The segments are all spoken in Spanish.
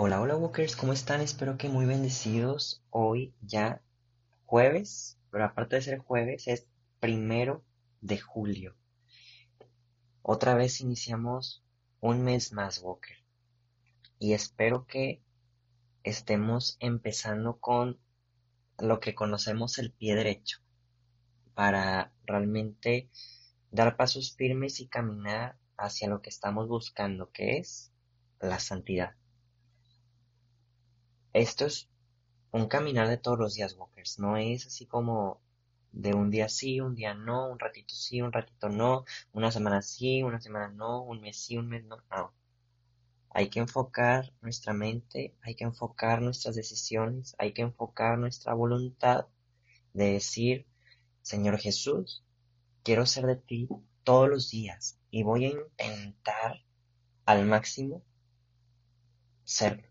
Hola, hola Walkers, ¿cómo están? Espero que muy bendecidos. Hoy ya jueves, pero aparte de ser jueves, es primero de julio. Otra vez iniciamos un mes más, Walker. Y espero que estemos empezando con lo que conocemos el pie derecho, para realmente dar pasos firmes y caminar hacia lo que estamos buscando, que es la santidad. Esto es un caminar de todos los días, Walkers. No es así como de un día sí, un día no, un ratito sí, un ratito no, una semana sí, una semana no, un mes sí, un mes no. No. Hay que enfocar nuestra mente, hay que enfocar nuestras decisiones, hay que enfocar nuestra voluntad de decir, Señor Jesús, quiero ser de ti todos los días y voy a intentar al máximo serlo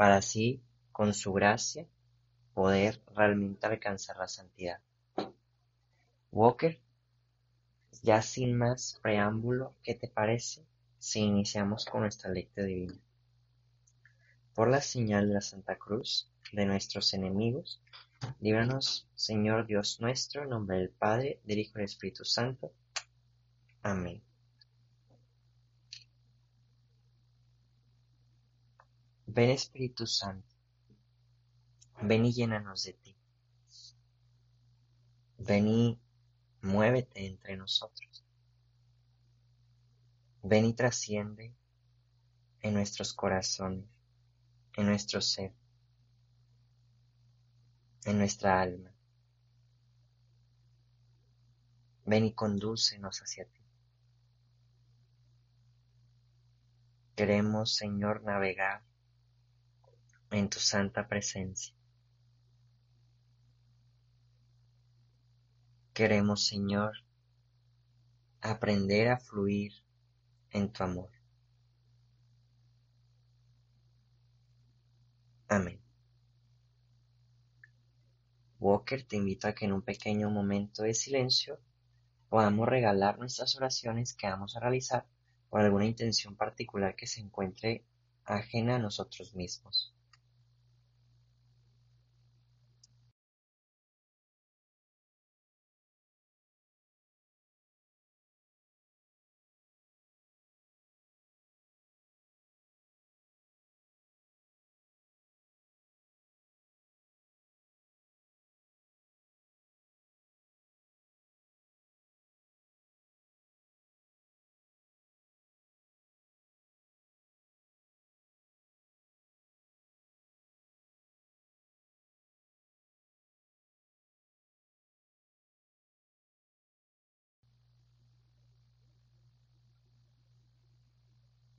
para así, con su gracia, poder realmente alcanzar la santidad. Walker, ya sin más preámbulo, ¿qué te parece si iniciamos con nuestra lectura divina? Por la señal de la Santa Cruz de nuestros enemigos, líbranos, Señor Dios nuestro, en nombre del Padre, del Hijo y del Espíritu Santo. Amén. Ven Espíritu Santo, ven y llénanos de ti. Ven y muévete entre nosotros. Ven y trasciende en nuestros corazones, en nuestro ser, en nuestra alma. Ven y condúcenos hacia ti. Queremos, Señor, navegar en tu santa presencia. Queremos, Señor, aprender a fluir en tu amor. Amén. Walker te invito a que en un pequeño momento de silencio podamos regalar nuestras oraciones que vamos a realizar por alguna intención particular que se encuentre ajena a nosotros mismos.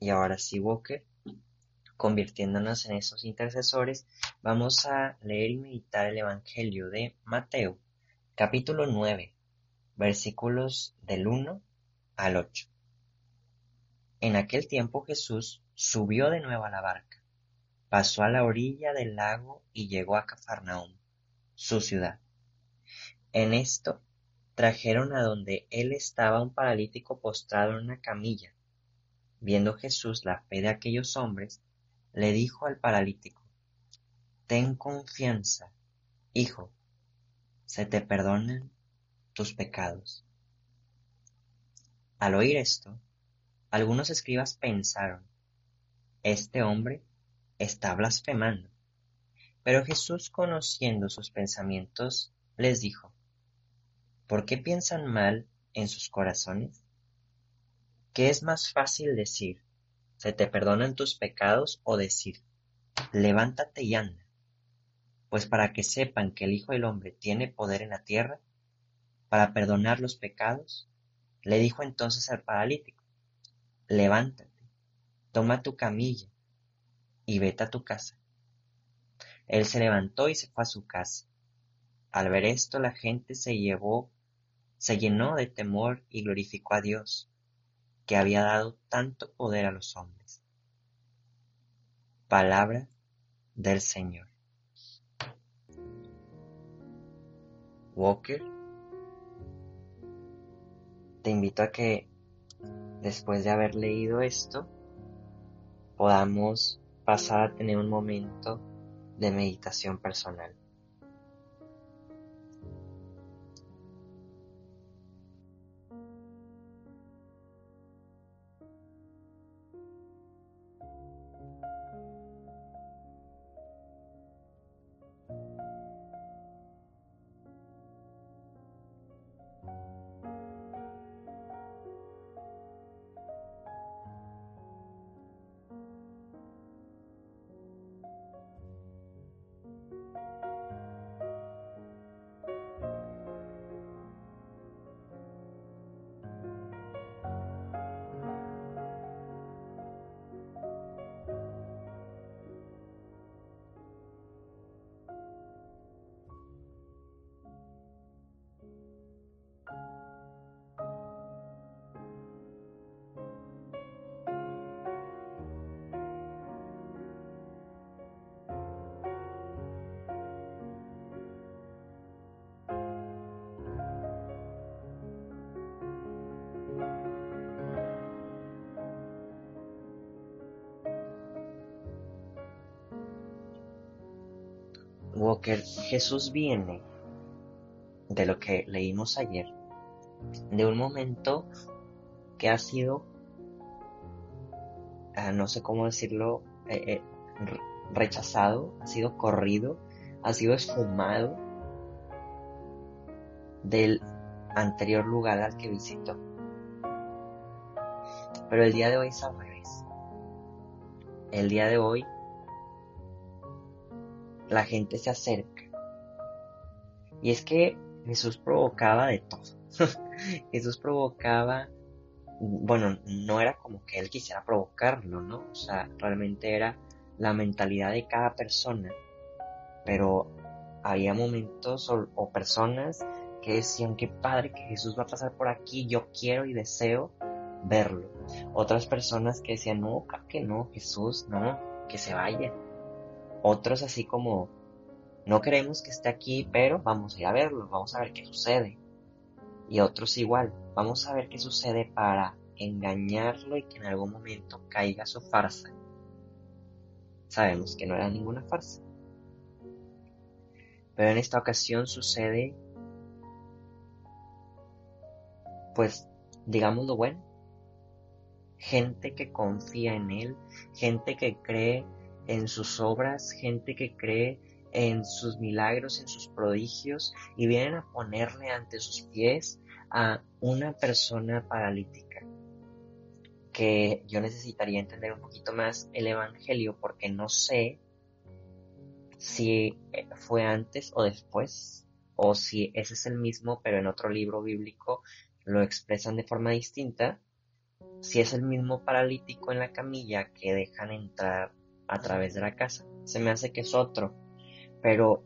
Y ahora sí, Walker, convirtiéndonos en esos intercesores, vamos a leer y meditar el Evangelio de Mateo, capítulo 9, versículos del 1 al 8. En aquel tiempo Jesús subió de nuevo a la barca, pasó a la orilla del lago y llegó a Cafarnaúm, su ciudad. En esto trajeron a donde él estaba un paralítico postrado en una camilla Viendo Jesús la fe de aquellos hombres, le dijo al paralítico, Ten confianza, hijo, se te perdonan tus pecados. Al oír esto, algunos escribas pensaron, Este hombre está blasfemando. Pero Jesús, conociendo sus pensamientos, les dijo, ¿Por qué piensan mal en sus corazones? ¿Qué es más fácil decir, se te perdonan tus pecados o decir, levántate y anda? Pues para que sepan que el Hijo del Hombre tiene poder en la tierra para perdonar los pecados, le dijo entonces al paralítico, levántate, toma tu camilla y vete a tu casa. Él se levantó y se fue a su casa. Al ver esto, la gente se llevó, se llenó de temor y glorificó a Dios, que había dado tanto poder a los hombres. Palabra del Señor. Walker, te invito a que después de haber leído esto, podamos pasar a tener un momento de meditación personal. Walker, Jesús viene de lo que leímos ayer, de un momento que ha sido, ah, no sé cómo decirlo, eh, eh, rechazado, ha sido corrido, ha sido esfumado del anterior lugar al que visitó. Pero el día de hoy es al revés. El día de hoy la gente se acerca. Y es que Jesús provocaba de todo. Jesús provocaba, bueno, no era como que él quisiera provocarlo, ¿no? O sea, realmente era la mentalidad de cada persona. Pero había momentos o, personas que decían, qué padre que Jesús va a pasar por aquí, yo quiero y deseo verlo. Otras personas que decían, no, que no, Jesús, no, que se vaya. Otros así como, no queremos que esté aquí, pero vamos a ir a verlo, vamos a ver qué sucede. Y otros igual, vamos a ver qué sucede para engañarlo y que en algún momento caiga su farsa. Sabemos que no era ninguna farsa. Pero en esta ocasión sucede, pues, digamos lo bueno. Gente que confía en Él, gente que cree en sus obras, gente que cree en sus milagros, en sus prodigios, y vienen a ponerle ante sus pies a una persona paralítica. Que yo necesitaría entender un poquito más el Evangelio porque no sé si fue antes o después, o si ese es el mismo, pero en otro libro bíblico lo expresan de forma distinta, si es el mismo paralítico en la camilla que dejan entrar a través de la casa. Se me hace que es otro, pero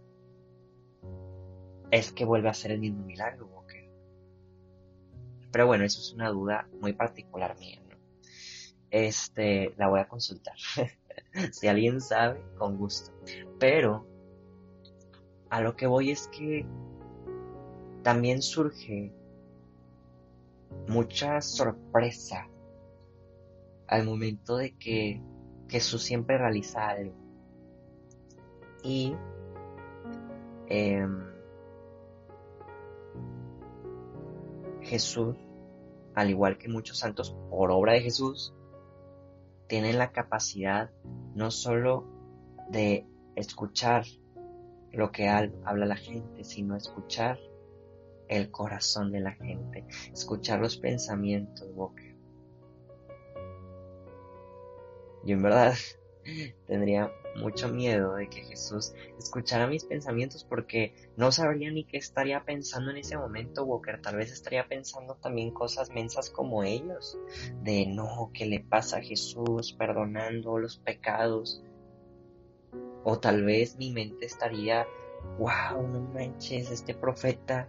es que vuelve a ser el mismo milagro, Walker. Pero bueno, eso es una duda muy particular mía, ¿no? Este, la voy a consultar. si alguien sabe, con gusto. Pero a lo que voy es que también surge mucha sorpresa al momento de que Jesús siempre realiza algo. Y em, Jesús, al igual que muchos santos por obra de Jesús, tienen la capacidad no solo de escuchar lo que habla la gente, sino escuchar el corazón de la gente, escuchar los pensamientos, Walker. Y en verdad, tendría mucho miedo de que Jesús escuchara mis pensamientos porque no sabría ni qué estaría pensando en ese momento, Walker. Tal vez estaría pensando también cosas mensas como ellos, de no, ¿qué le pasa a Jesús perdonando los pecados? O tal vez mi mente estaría, wow, no manches, este profeta.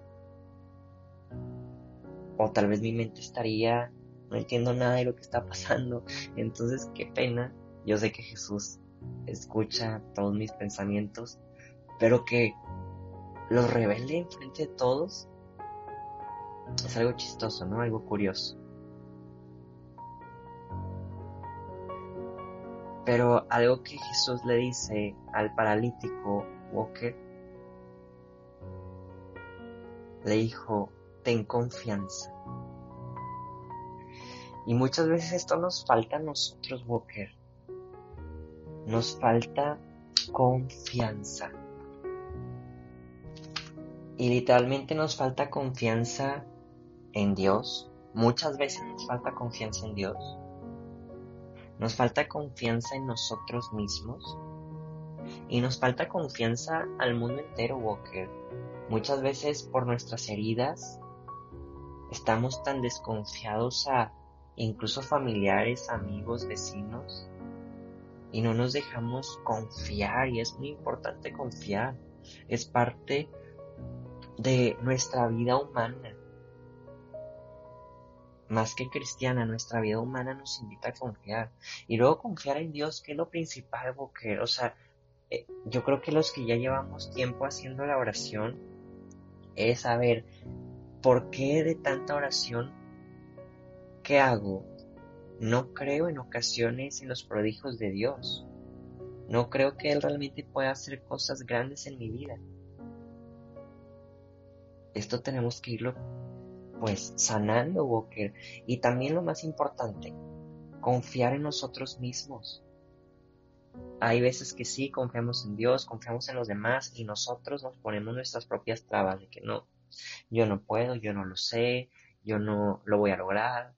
O tal vez mi mente estaría, no entiendo nada de lo que está pasando. Entonces, qué pena yo sé que Jesús escucha todos mis pensamientos, pero que los revele en frente de todos es algo chistoso, ¿no? Algo curioso. Pero algo que Jesús le dice al paralítico Walker, le dijo, ten confianza. Y muchas veces esto nos falta a nosotros, Walker nos falta confianza. Y literalmente nos falta confianza en Dios. Muchas veces nos falta confianza en Dios. Nos falta confianza en nosotros mismos. Y nos falta confianza al mundo entero, Walker. Muchas veces por nuestras heridas estamos tan desconfiados a incluso familiares, amigos, vecinos, y no nos dejamos confiar y es muy importante confiar. Es parte de nuestra vida humana. Más que cristiana, nuestra vida humana nos invita a confiar. Y luego confiar en Dios, que es lo principal, o sea, eh, yo creo que los que ya llevamos tiempo haciendo la oración, es saber por qué de tanta oración que hago no creo en ocasiones en los prodigios de Dios. No creo que Él realmente pueda hacer cosas grandes en mi vida. Esto tenemos que irlo pues sanando, Walker. Y también lo más importante, confiar en nosotros mismos. Hay veces que sí, confiamos en Dios, confiamos en los demás y nosotros nos ponemos nuestras propias trabas de que no, yo no puedo, yo no lo sé, yo no lo voy a lograr,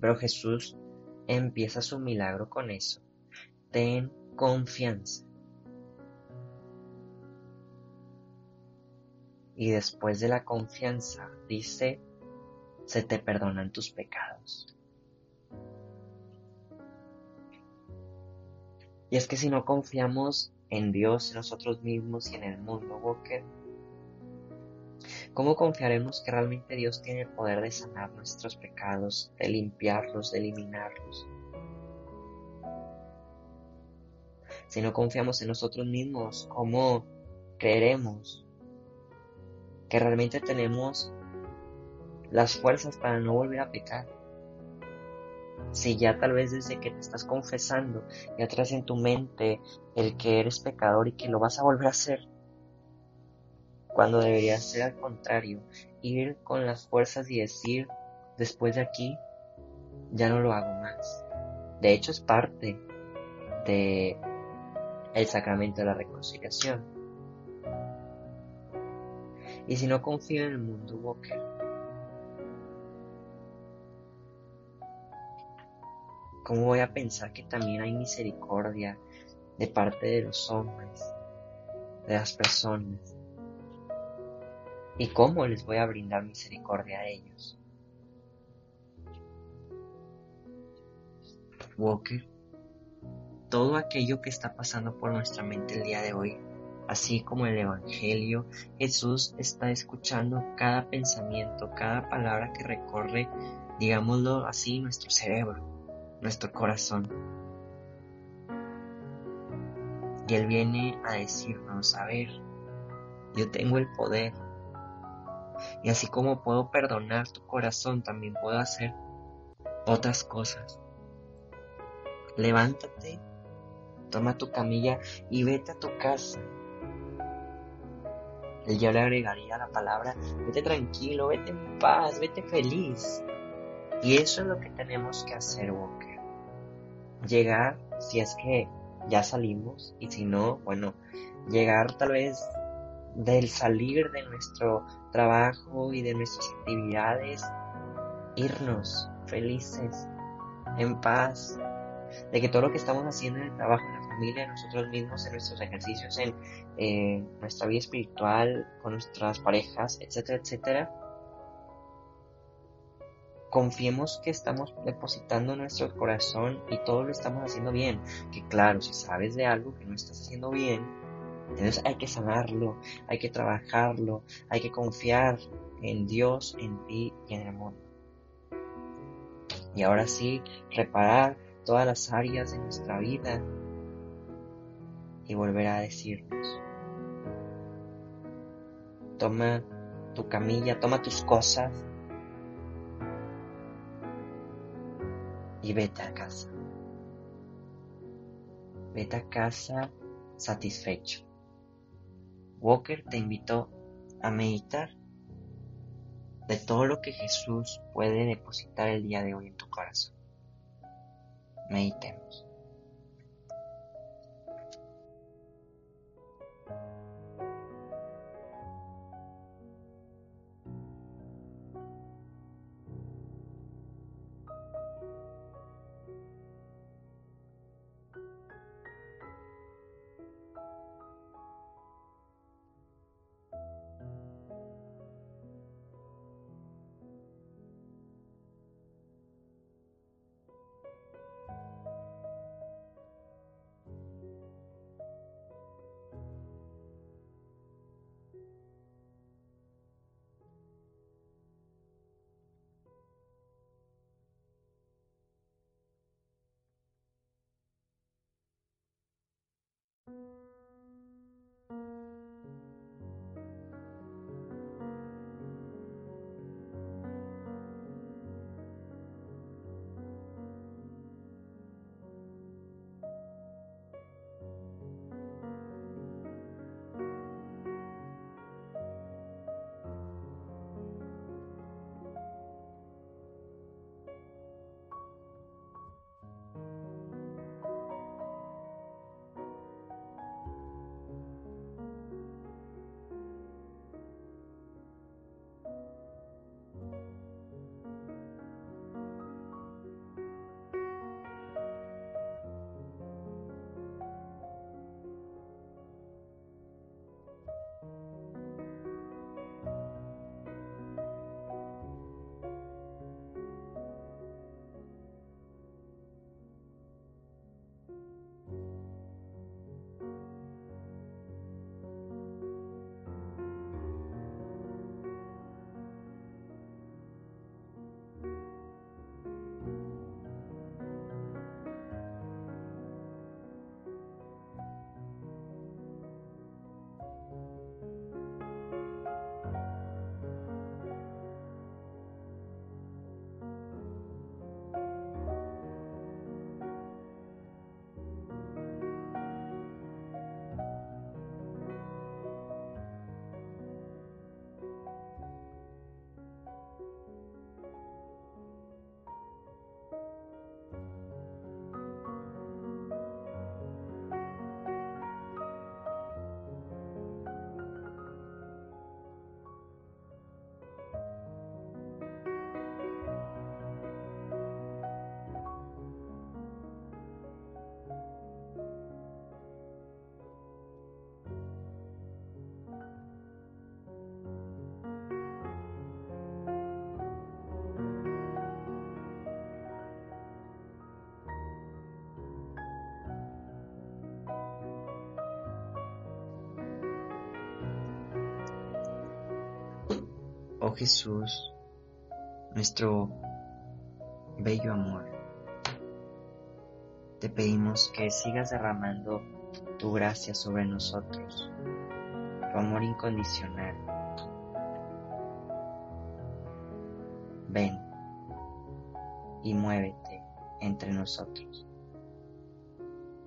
pero Jesús empieza su milagro con eso. Ten confianza. Y después de la confianza, dice, se te perdonan tus pecados. Y es que si no confiamos en Dios, en nosotros mismos y en el mundo, Walker, ¿Cómo confiaremos que realmente Dios tiene el poder de sanar nuestros pecados, de limpiarlos, de eliminarlos? Si no confiamos en nosotros mismos, ¿cómo creeremos que realmente tenemos las fuerzas para no volver a pecar? Si ya tal vez desde que te estás confesando ya traes en tu mente el que eres pecador y que lo vas a volver a hacer, cuando debería ser al contrario, ir con las fuerzas y decir, después de aquí, ya no lo hago más. De hecho, es parte de el sacramento de la reconciliación. Y si no confío en el mundo, Walker, ¿cómo voy a pensar que también hay misericordia de parte de los hombres, de las personas? ¿Y cómo les voy a brindar misericordia a ellos? Walker, todo aquello que está pasando por nuestra mente el día de hoy, así como el Evangelio, Jesús está escuchando cada pensamiento, cada palabra que recorre, digámoslo así, nuestro cerebro, nuestro corazón. Y Él viene a decirnos, a ver, yo tengo el poder y así como puedo perdonar tu corazón, también puedo hacer otras cosas. Levántate, toma tu camilla y vete a tu casa. Y yo le agregaría la palabra, vete tranquilo, vete en paz, vete feliz. Y eso es lo que tenemos que hacer, Walker. Llegar, si es que ya salimos, y si no, bueno, llegar tal vez del salir de nuestro trabajo y de nuestras actividades, irnos felices, en paz, de que todo lo que estamos haciendo en el trabajo, en la familia, nosotros mismos, en nuestros ejercicios, en eh, nuestra vida espiritual, con nuestras parejas, etcétera, etcétera, confiemos que estamos depositando nuestro corazón y todo lo estamos haciendo bien. Que claro, si sabes de algo que no estás haciendo bien, entonces hay que sanarlo, hay que trabajarlo, hay que confiar en Dios, en ti y en el mundo. Y ahora sí, reparar todas las áreas de nuestra vida y volver a decirnos, toma tu camilla, toma tus cosas y vete a casa. Vete a casa satisfecho. Walker te invitó a meditar de todo lo que Jesús puede depositar el día de hoy en tu corazón. Meditemos. Oh Jesús, nuestro bello amor, te pedimos que sigas derramando tu gracia sobre nosotros, tu amor incondicional. Ven y muévete entre nosotros.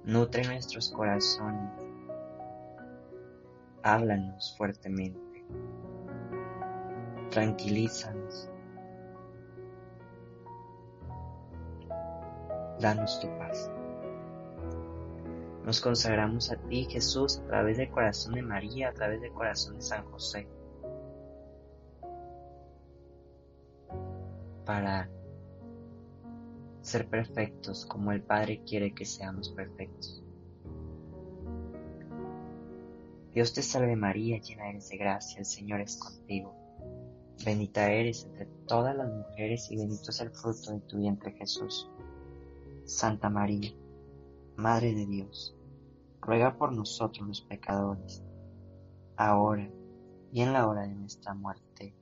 Nutre nuestros corazones. Háblanos fuertemente tranquilízanos. Danos tu paz. Nos consagramos a ti, Jesús, a través del corazón de María, a través del corazón de San José, para ser perfectos como el Padre quiere que seamos perfectos. Dios te salve María, llena eres de gracia, el Señor es contigo. Bendita eres entre todas las mujeres y bendito es el fruto de tu vientre Jesús. Santa María, Madre de Dios, ruega por nosotros los pecadores, ahora y en la hora de nuestra muerte.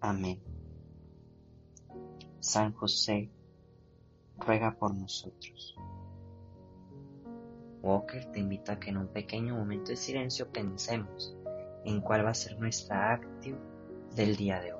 Amén. San José, ruega por nosotros. Walker te invita a que en un pequeño momento de silencio pensemos en cuál va a ser nuestra actitud del día de hoy.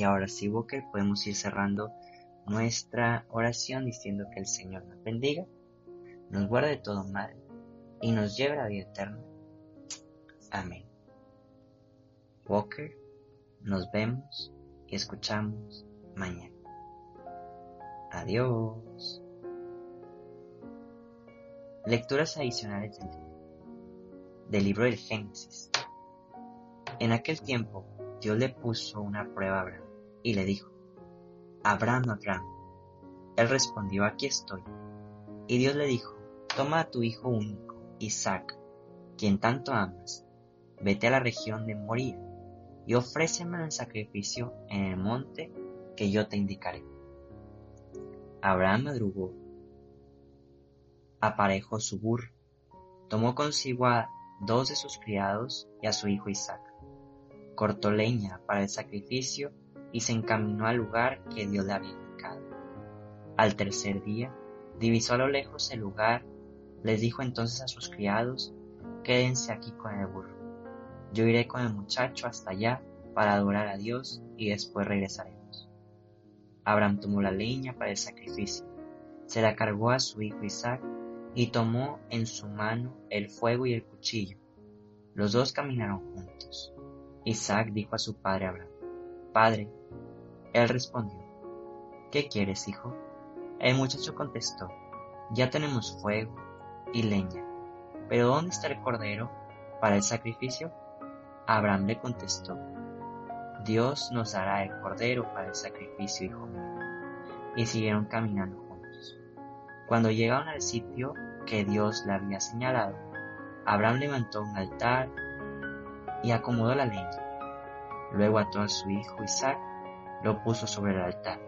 Y ahora sí, Walker, podemos ir cerrando nuestra oración diciendo que el Señor nos bendiga, nos guarde de todo mal y nos lleve a la vida eterna. Amén. Walker, nos vemos y escuchamos mañana. Adiós. Lecturas adicionales del, del libro del Génesis. En aquel tiempo, Dios le puso una prueba a Abraham y le dijo, Abraham, Abraham. Él respondió, aquí estoy. Y Dios le dijo, toma a tu hijo único, Isaac, quien tanto amas, vete a la región de Moría y ofréceme en sacrificio en el monte que yo te indicaré. Abraham madrugó, aparejó su burro, tomó consigo a dos de sus criados y a su hijo Isaac, cortó leña para el sacrificio y se encaminó al lugar que Dios le había indicado. Al tercer día, divisó a lo lejos el lugar, les dijo entonces a sus criados, quédense aquí con el burro. Yo iré con el muchacho hasta allá para adorar a Dios y después regresaremos. Abraham tomó la leña para el sacrificio, se la cargó a su hijo Isaac y tomó en su mano el fuego y el cuchillo. Los dos caminaron juntos. Isaac dijo a su padre Abraham, Padre, él respondió, ¿Qué quieres, hijo? El muchacho contestó, Ya tenemos fuego y leña, pero ¿dónde está el cordero para el sacrificio? Abraham le contestó, Dios nos dará el cordero para el sacrificio, hijo mío. Y siguieron caminando juntos. Cuando llegaron al sitio que Dios le había señalado, Abraham levantó un altar y acomodó la leña. Luego ató a su hijo Isaac lo puso sobre el altar,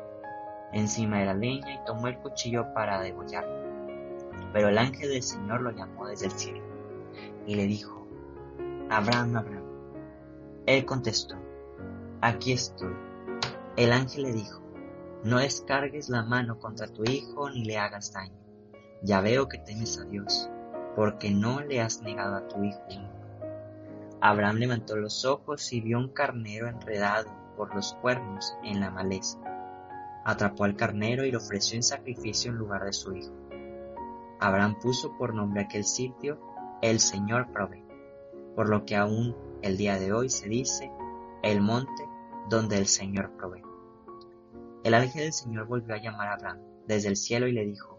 encima de la leña y tomó el cuchillo para degollarlo. Pero el ángel del Señor lo llamó desde el cielo y le dijo, Abraham, Abraham. Él contestó, aquí estoy. El ángel le dijo, no descargues la mano contra tu hijo ni le hagas daño. Ya veo que temes a Dios, porque no le has negado a tu hijo. Abraham levantó los ojos y vio un carnero enredado por los cuernos en la maleza. Atrapó al carnero y lo ofreció en sacrificio en lugar de su hijo. Abraham puso por nombre aquel sitio, el Señor provee, por lo que aún el día de hoy se dice, el monte donde el Señor provee. El ángel del Señor volvió a llamar a Abraham desde el cielo y le dijo,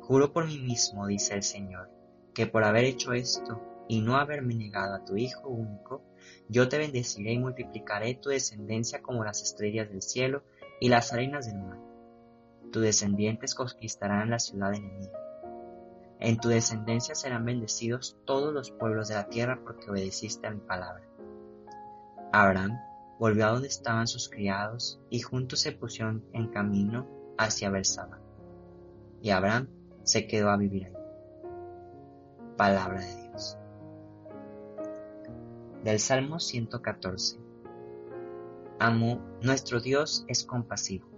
Juro por mí mismo, dice el Señor, que por haber hecho esto y no haberme negado a tu Hijo único, yo te bendeciré y multiplicaré tu descendencia como las estrellas del cielo y las arenas del mar. Tus descendientes conquistarán la ciudad enemiga. En tu descendencia serán bendecidos todos los pueblos de la tierra porque obedeciste a mi palabra. Abraham volvió a donde estaban sus criados y juntos se pusieron en camino hacia Bersaba. Y Abraham se quedó a vivir ahí. Palabra de Dios del Salmo 114. Amo, nuestro Dios es compasivo.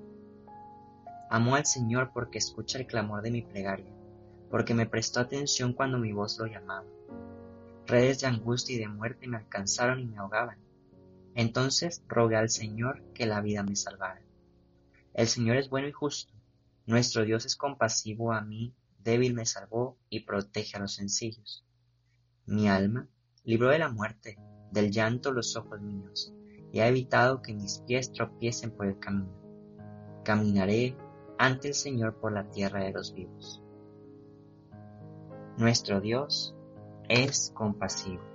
Amo al Señor porque escucha el clamor de mi plegaria, porque me prestó atención cuando mi voz lo llamaba. Redes de angustia y de muerte me alcanzaron y me ahogaban. Entonces rogué al Señor que la vida me salvara. El Señor es bueno y justo. Nuestro Dios es compasivo a mí, débil me salvó y protege a los sencillos. Mi alma libró de la muerte, del llanto los ojos míos, y ha evitado que mis pies tropiecen por el camino. Caminaré ante el Señor por la tierra de los vivos. Nuestro Dios es compasivo.